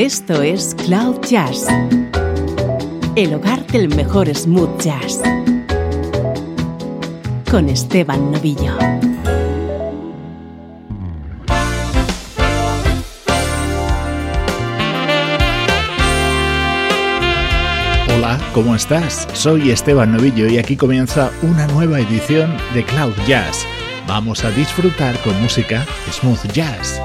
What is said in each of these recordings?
Esto es Cloud Jazz, el hogar del mejor smooth jazz, con Esteban Novillo. Hola, ¿cómo estás? Soy Esteban Novillo y aquí comienza una nueva edición de Cloud Jazz. Vamos a disfrutar con música smooth jazz.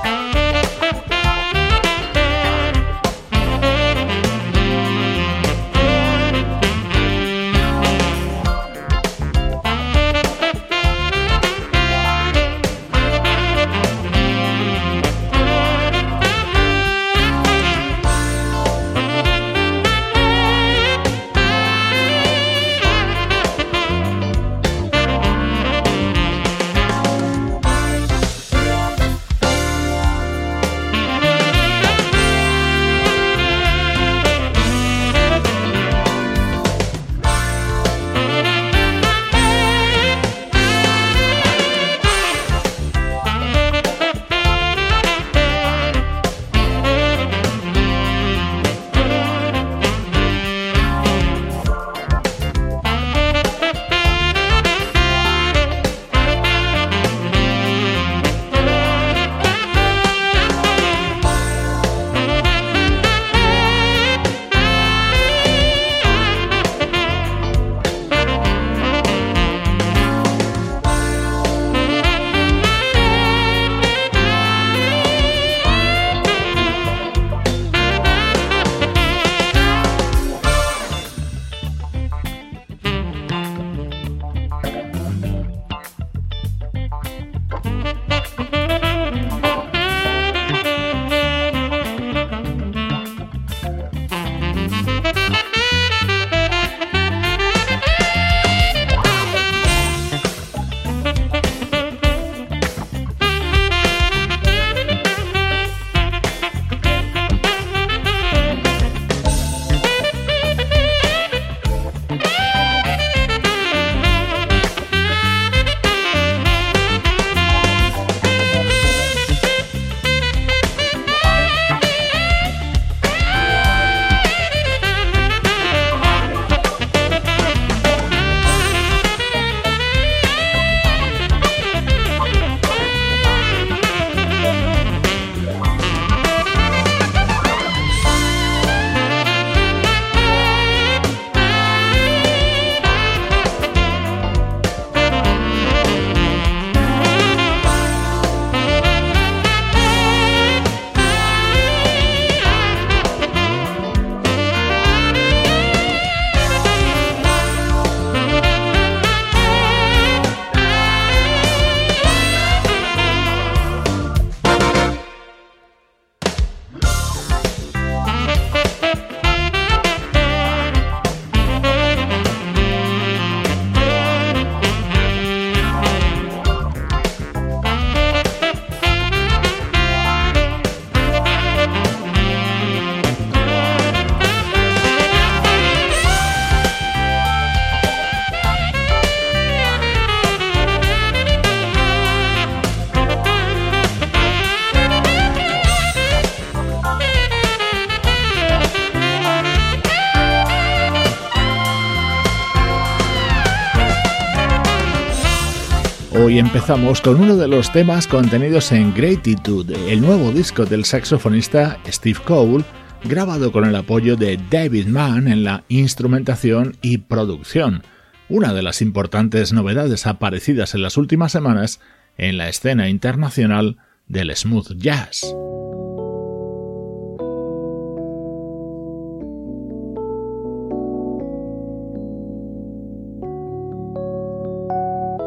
Hoy empezamos con uno de los temas contenidos en Gratitude, el nuevo disco del saxofonista Steve Cole, grabado con el apoyo de David Mann en la instrumentación y producción, una de las importantes novedades aparecidas en las últimas semanas en la escena internacional del smooth jazz.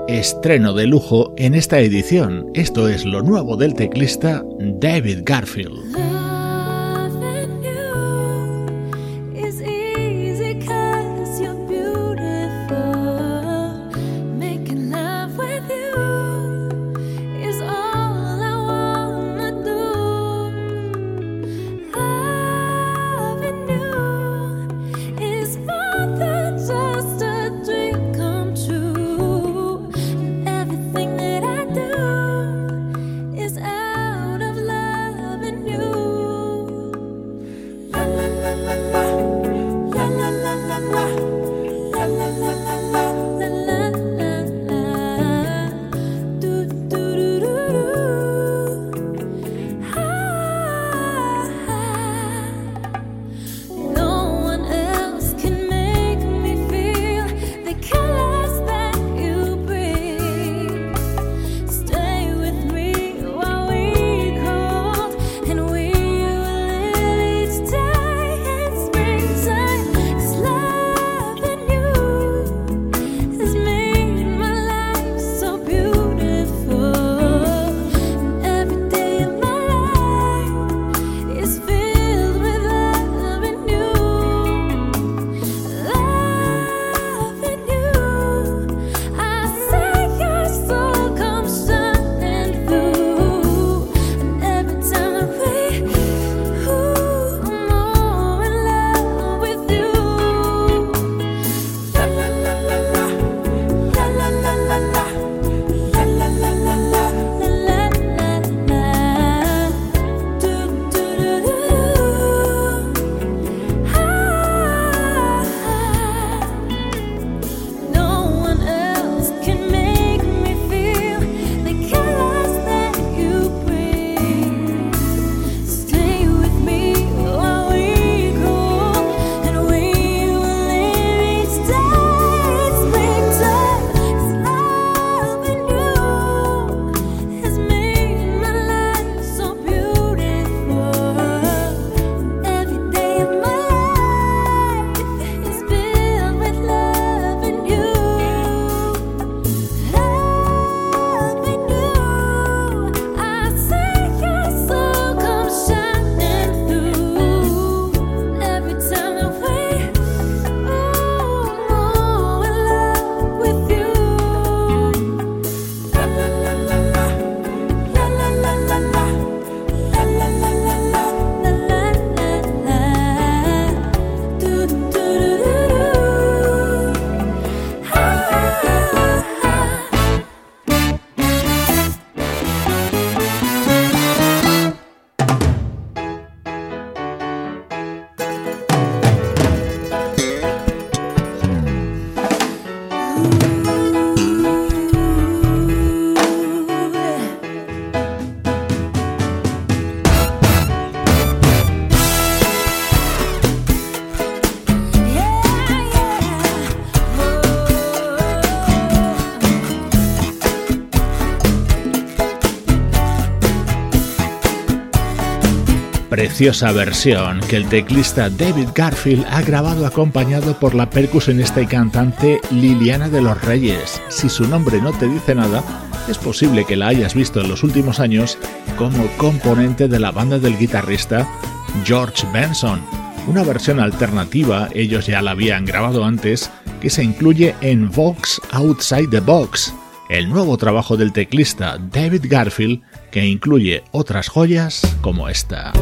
Estreno de lujo en esta edición. Esto es lo nuevo del teclista David Garfield. Versión que el teclista David Garfield ha grabado acompañado por la percusionista y cantante Liliana de los Reyes. Si su nombre no te dice nada, es posible que la hayas visto en los últimos años como componente de la banda del guitarrista George Benson. Una versión alternativa, ellos ya la habían grabado antes, que se incluye en Vox Outside the Box, el nuevo trabajo del teclista David Garfield que incluye otras joyas como esta.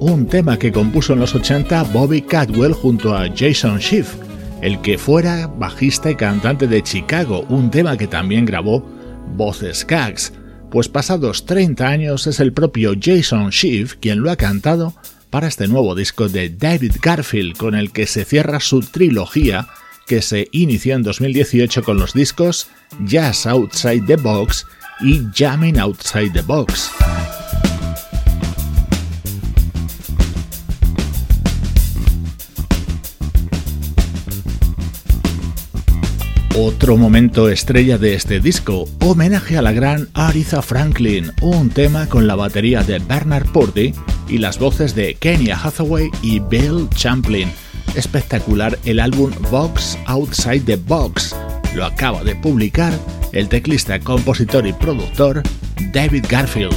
Un tema que compuso en los 80 Bobby Cadwell junto a Jason Schiff, el que fuera bajista y cantante de Chicago, un tema que también grabó Voces Cags, pues pasados 30 años es el propio Jason Schiff quien lo ha cantado para este nuevo disco de David Garfield con el que se cierra su trilogía que se inició en 2018 con los discos Jazz Outside the Box y Jamming Outside the Box. Otro momento estrella de este disco, homenaje a la gran Aretha Franklin, un tema con la batería de Bernard Purdy y las voces de Kenya Hathaway y Bill Champlin. Espectacular el álbum Box Outside the Box. Lo acaba de publicar el teclista, compositor y productor David Garfield.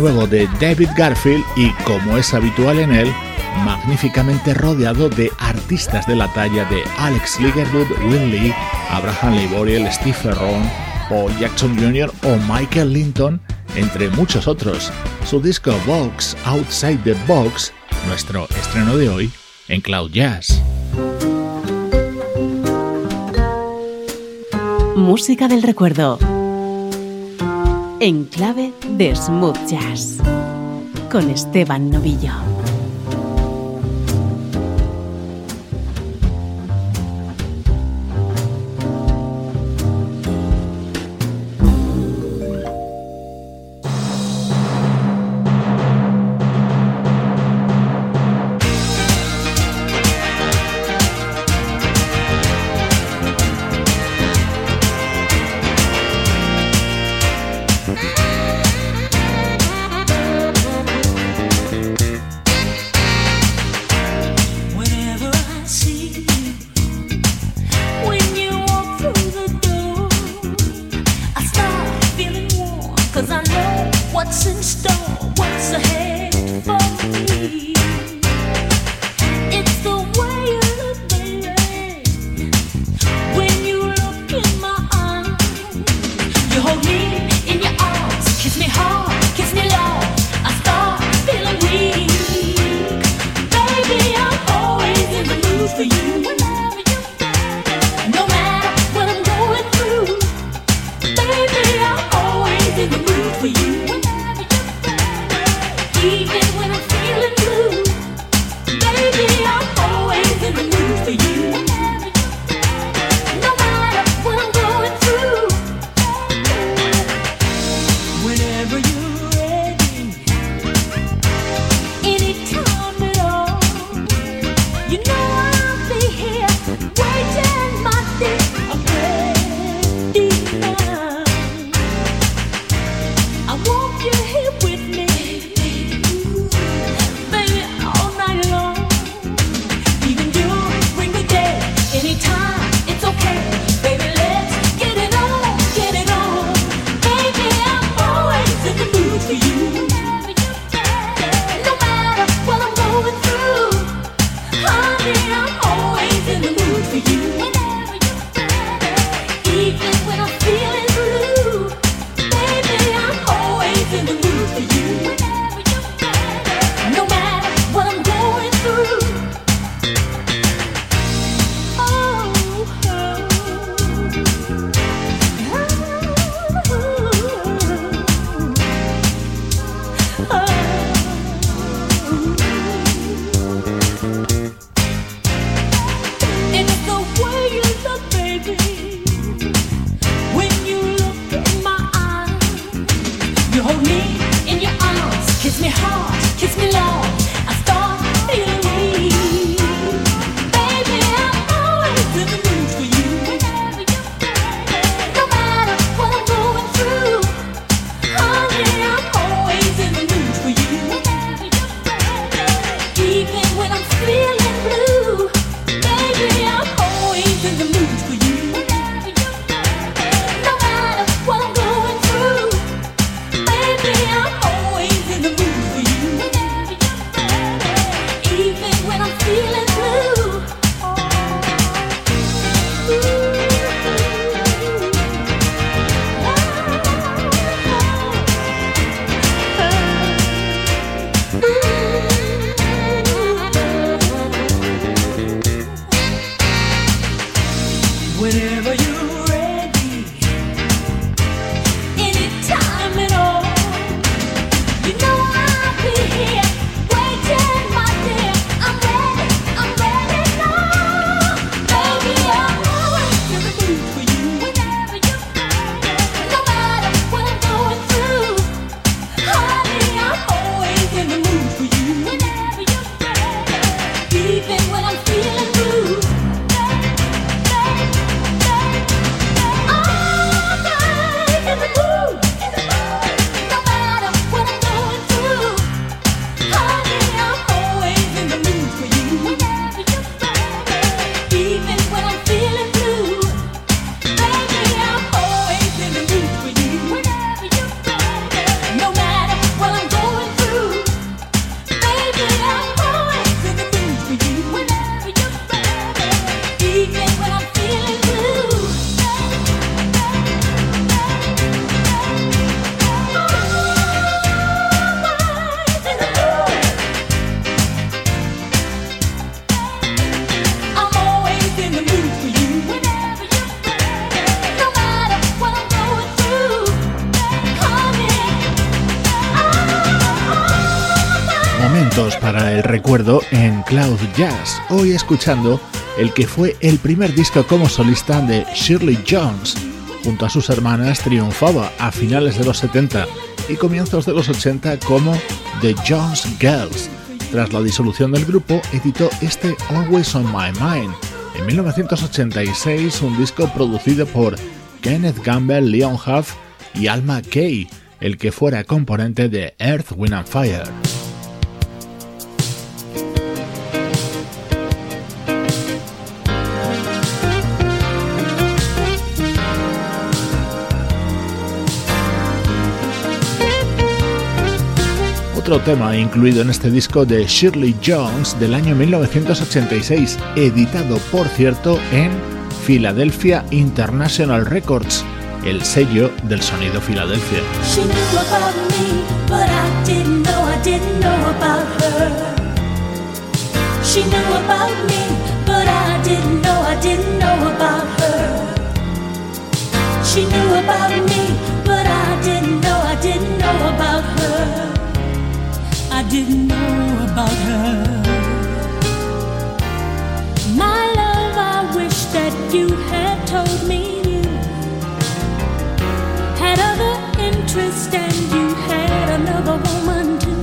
Nuevo de David Garfield y, como es habitual en él, magníficamente rodeado de artistas de la talla de Alex Ligerwood, Will Lee, Abraham Leiboriel, Steve Ferron, Paul Jackson Jr. o Michael Linton, entre muchos otros. Su disco Box Outside the Box, nuestro estreno de hoy en Cloud Jazz. Música del recuerdo en clave de smooth jazz. con Esteban Novillo. Jazz, hoy escuchando el que fue el primer disco como solista de Shirley Jones. Junto a sus hermanas triunfaba a finales de los 70 y comienzos de los 80 como The Jones Girls. Tras la disolución del grupo, editó este Always on My Mind. En 1986, un disco producido por Kenneth Gamble, Leon Huff y Alma Kay, el que fuera componente de Earth, Wind and Fire. Otro tema incluido en este disco de Shirley Jones del año 1986, editado por cierto en Philadelphia International Records el sello del sonido Filadelfia. She knew about me, but I didn't know, I didn't know about her. I didn't know, I didn't know about her. She knew about me, but I didn't know, I didn't know about her. I didn't know about her. My love, I wish that you had told me interest and you had another woman too.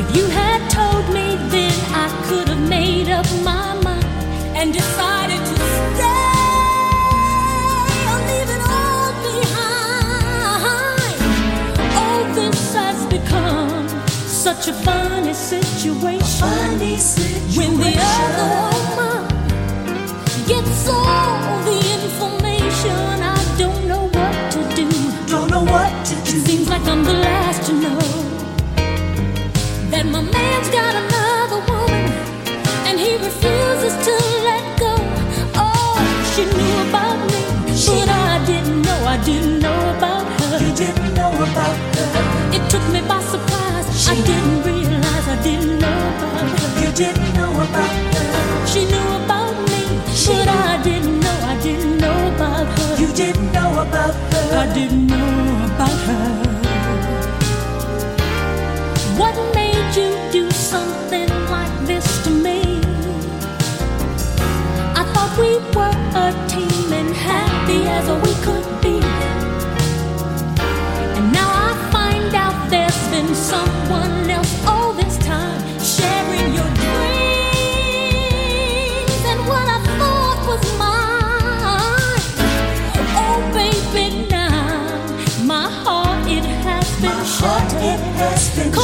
If you had told me then I could have made up my mind and decided to stay such a funny situation. Funny situation. When the other woman gets all the information I don't know what to do. Don't know what to do. It seems like I'm the last to know that my man's got another woman and he refuses to let go. Oh, she knew about me, but I didn't know, I didn't know about her. You didn't know about her. It took me by I didn't realize I didn't know about her. You didn't know about her. She knew about me, but I didn't know, I didn't know about her. You didn't know about her. I didn't know about her. What made you do something like this to me? I thought we were a team and happy as we could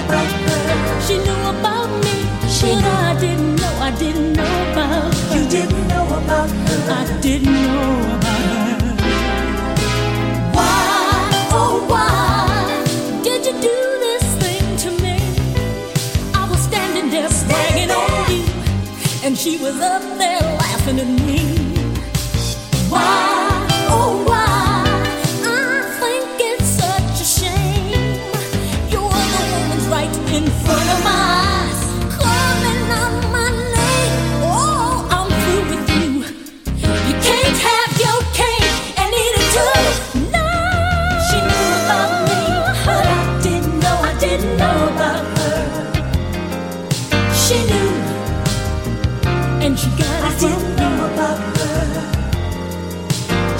know. I didn't know about her. You didn't know about her. I don't think it's right. Cause she knew the other night I didn't know about her. You didn't know about her. She knew about me. She but knew. I didn't know, I didn't know about her. You didn't know about her. I didn't know about her. Why, oh why did you do this thing to me? I was standing there bragging on you, and she was up there laughing at me.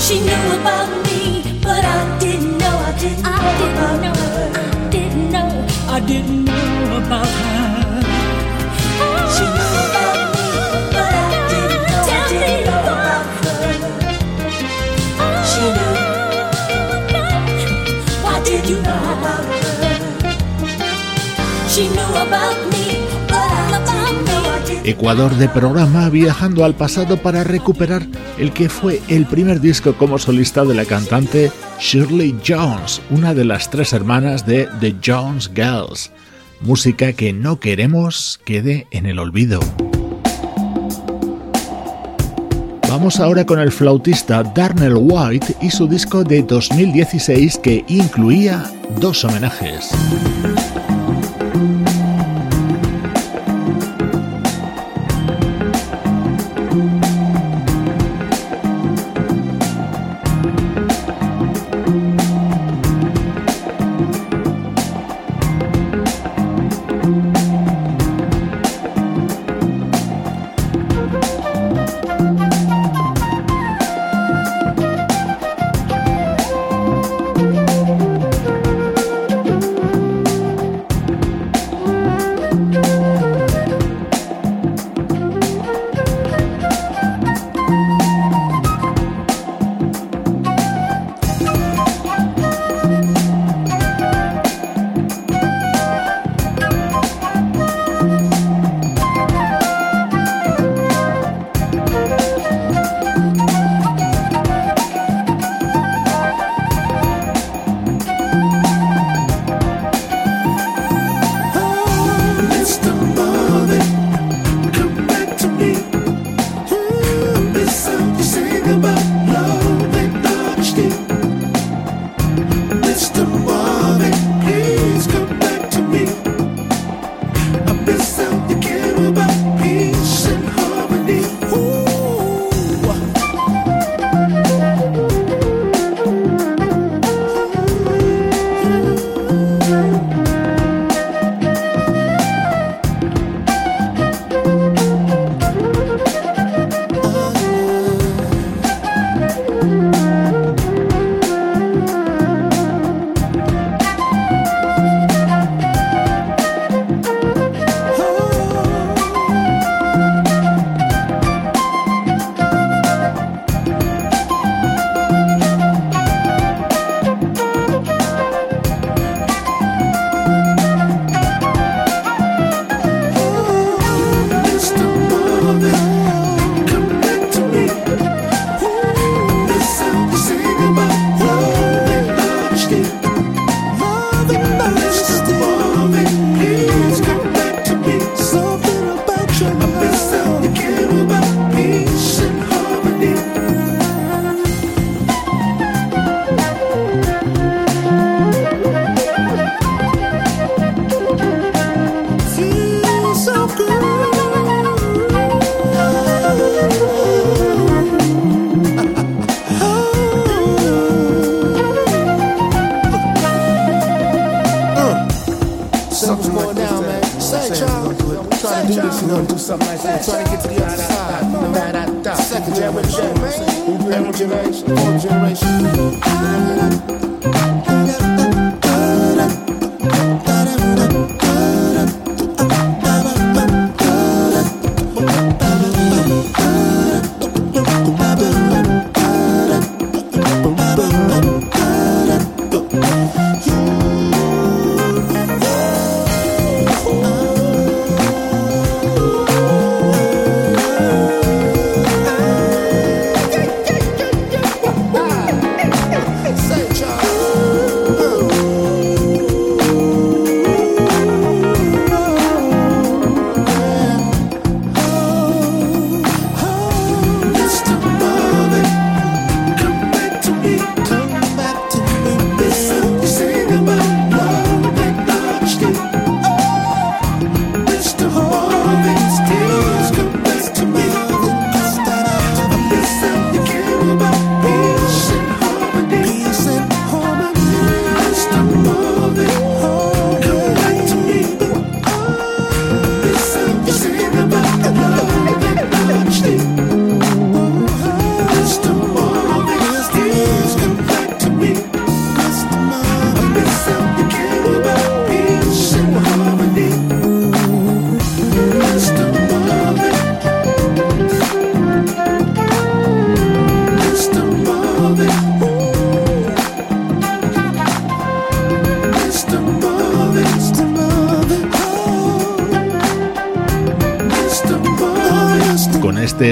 She knew about me, but I didn't know, I didn't know I didn't about know, her. I didn't know, I didn't know about her. Ecuador de programa viajando al pasado para recuperar el que fue el primer disco como solista de la cantante Shirley Jones, una de las tres hermanas de The Jones Girls. música que no queremos quede en el olvido. Vamos ahora con el flautista Darnell White y su disco de 2016 que incluía dos homenajes. You know, do something like that. Trying to get to the other side. Second generation. Third generation. Fourth generation.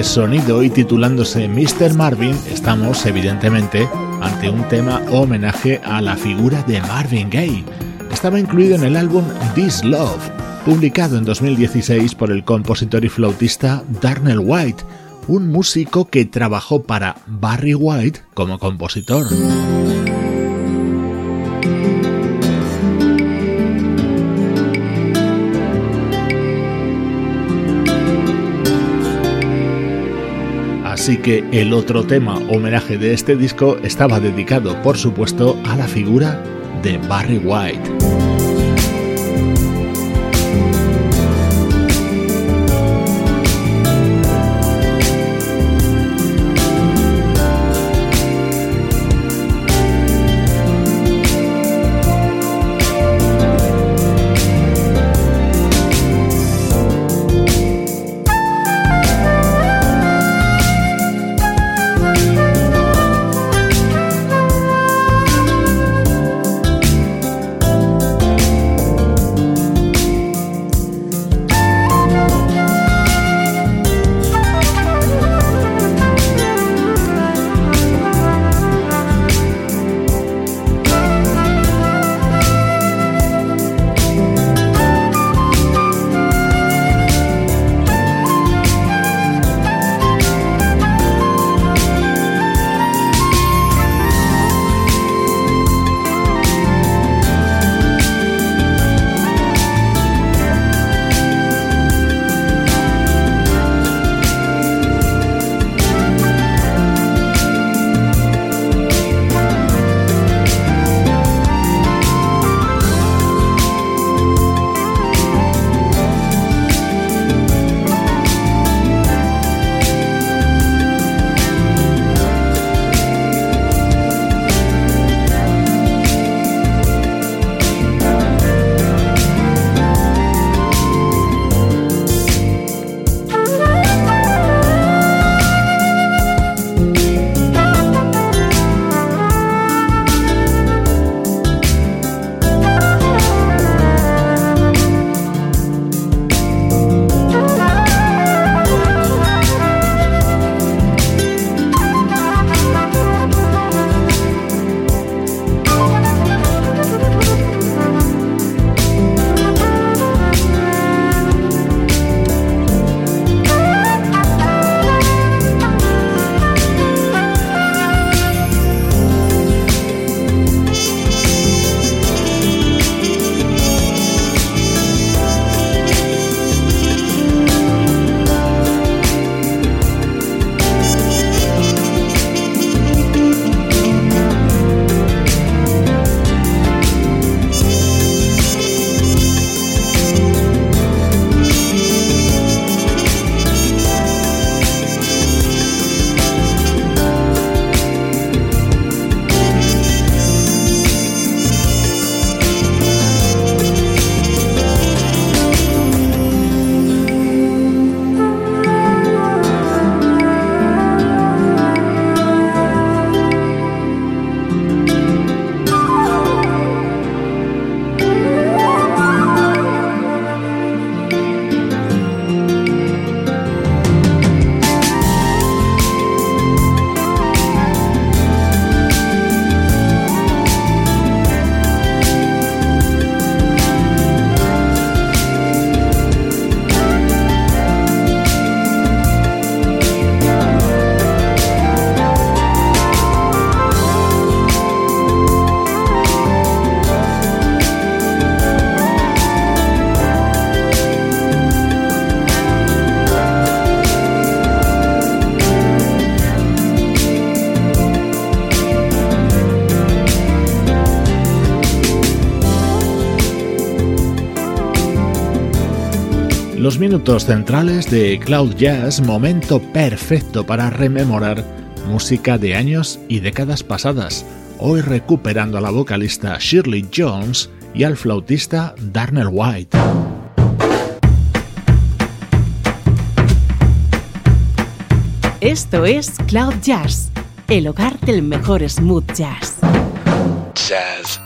Sonido y titulándose Mr. Marvin, estamos evidentemente ante un tema homenaje a la figura de Marvin Gaye. estaba incluido en el álbum This Love, publicado en 2016 por el compositor y flautista Darnell White, un músico que trabajó para Barry White como compositor. Así que el otro tema homenaje de este disco estaba dedicado, por supuesto, a la figura de Barry White. Minutos centrales de Cloud Jazz, momento perfecto para rememorar música de años y décadas pasadas, hoy recuperando a la vocalista Shirley Jones y al flautista Darnell White. Esto es Cloud Jazz, el hogar del mejor smooth jazz. Jazz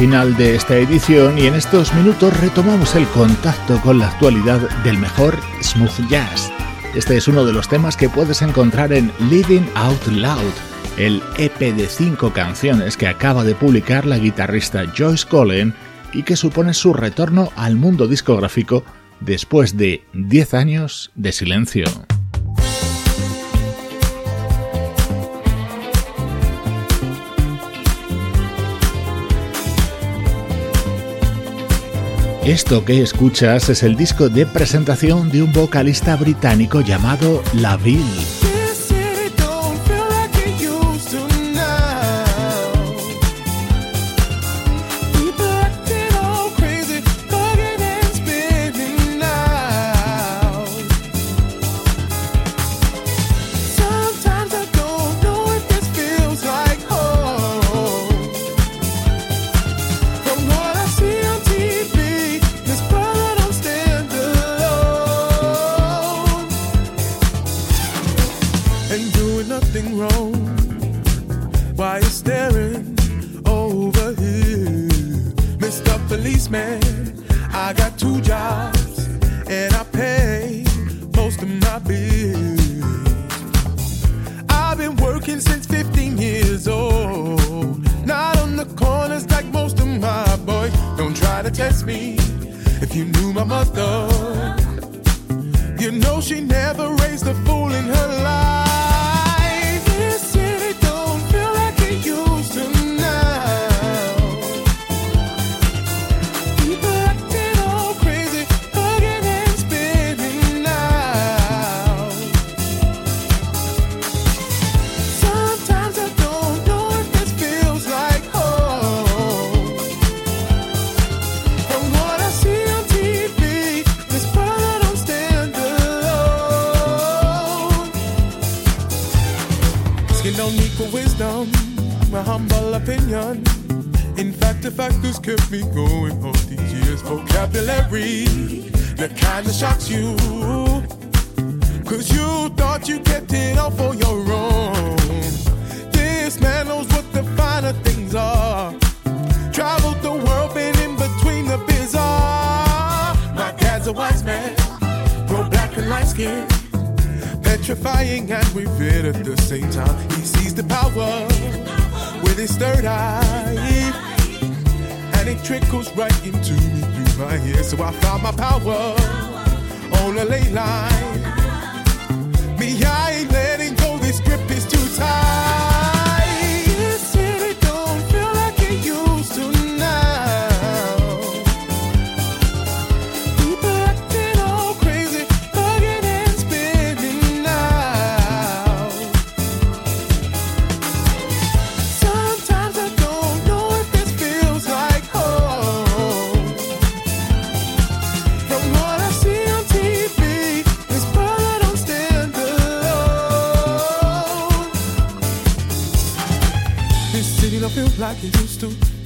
final de esta edición y en estos minutos retomamos el contacto con la actualidad del mejor smooth jazz. Este es uno de los temas que puedes encontrar en Living Out Loud, el EP de cinco canciones que acaba de publicar la guitarrista Joyce Cullen y que supone su retorno al mundo discográfico después de 10 años de silencio. Esto que escuchas es el disco de presentación de un vocalista británico llamado my humble opinion. In fact, the fact that's kept me going all these years. Vocabulary that kinda shocks you. Cause you thought you kept it all for your own. This man knows what the finer things are. Traveled the world, been in between the bizarre. My dad's a wise man, grow black and light skin. Petrifying and revered at the same time. He sees the power with his third eye, and it trickles right into me through my ear. So I found my power on a ley line. Me, I ain't letting go. This grip is too tight.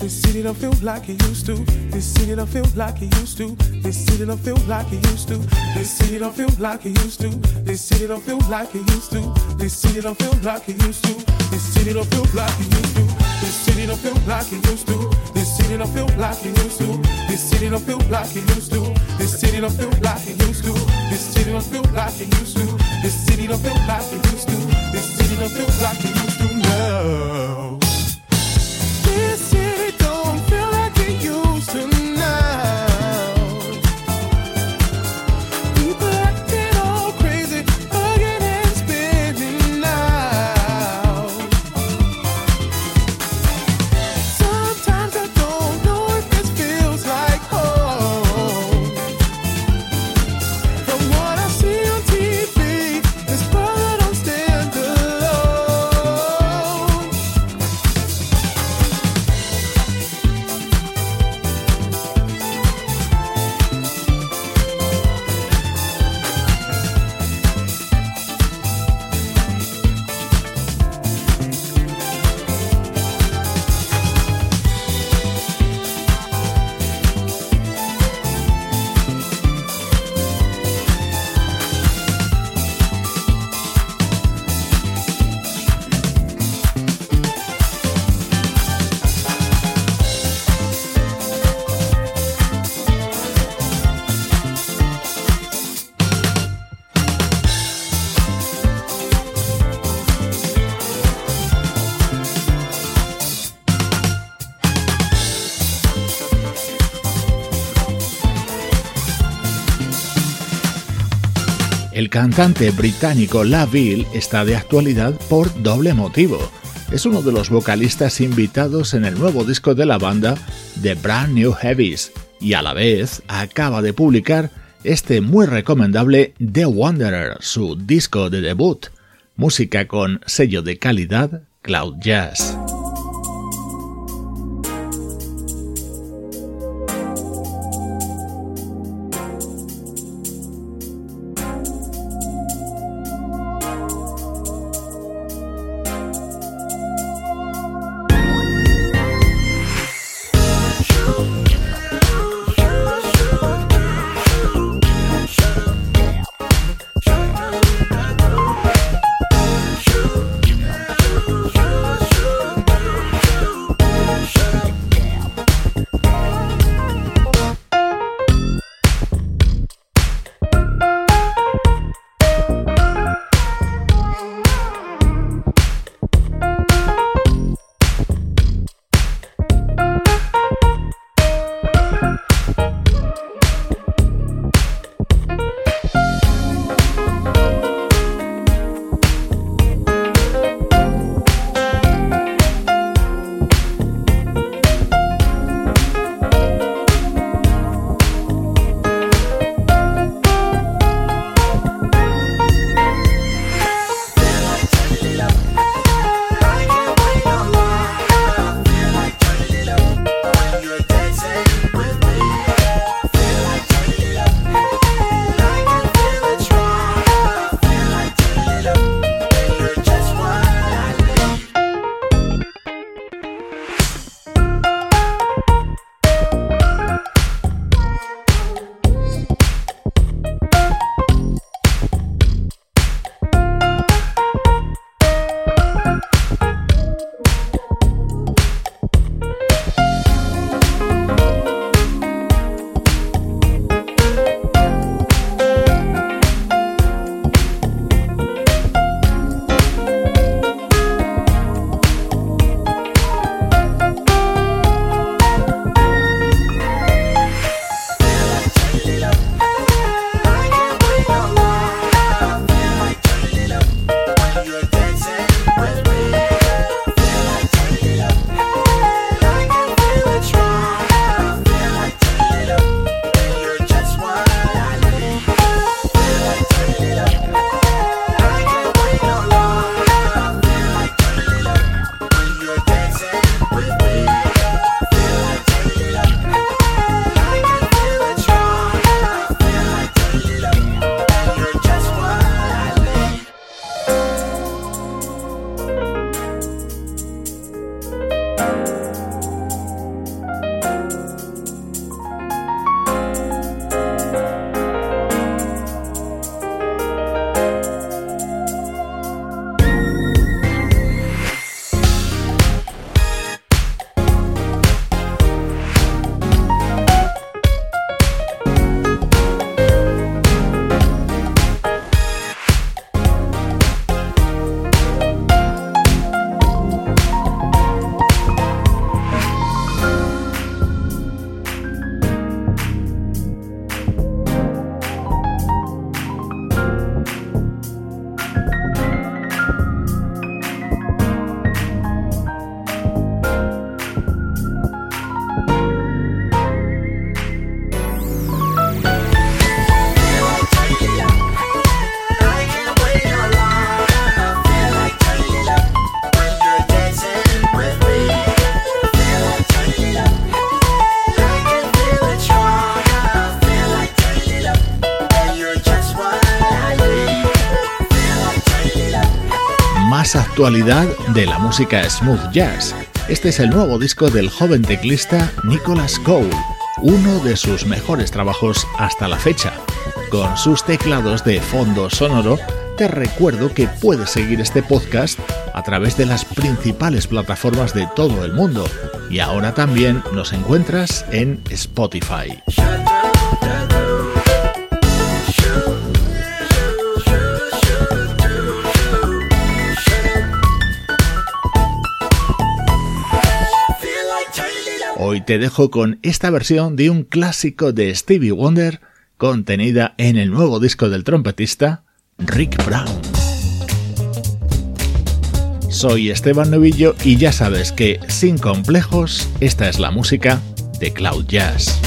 This city don't feel like it used to. This city don't feel like it used to. This city don't feel like it used to. This city don't feel like it used to. This city don't feel like it used to. This city don't feel like it used to. This city don't feel like it used to. This city don't feel like it used to. This city don't feel like it used to. This city don't feel like it used to. This city don't feel like it used to. This city don't feel like it used to. This city don't feel like it used to. This city don't feel like it used to. No. Cantante británico Laville está de actualidad por doble motivo. Es uno de los vocalistas invitados en el nuevo disco de la banda The Brand New Heavies y a la vez acaba de publicar este muy recomendable The Wanderer, su disco de debut, música con sello de calidad Cloud Jazz. Actualidad de la música smooth jazz. Este es el nuevo disco del joven teclista Nicholas Cole, uno de sus mejores trabajos hasta la fecha. Con sus teclados de fondo sonoro, te recuerdo que puedes seguir este podcast a través de las principales plataformas de todo el mundo y ahora también nos encuentras en Spotify. Hoy te dejo con esta versión de un clásico de Stevie Wonder contenida en el nuevo disco del trompetista Rick Brown. Soy Esteban Novillo y ya sabes que, sin complejos, esta es la música de Cloud Jazz.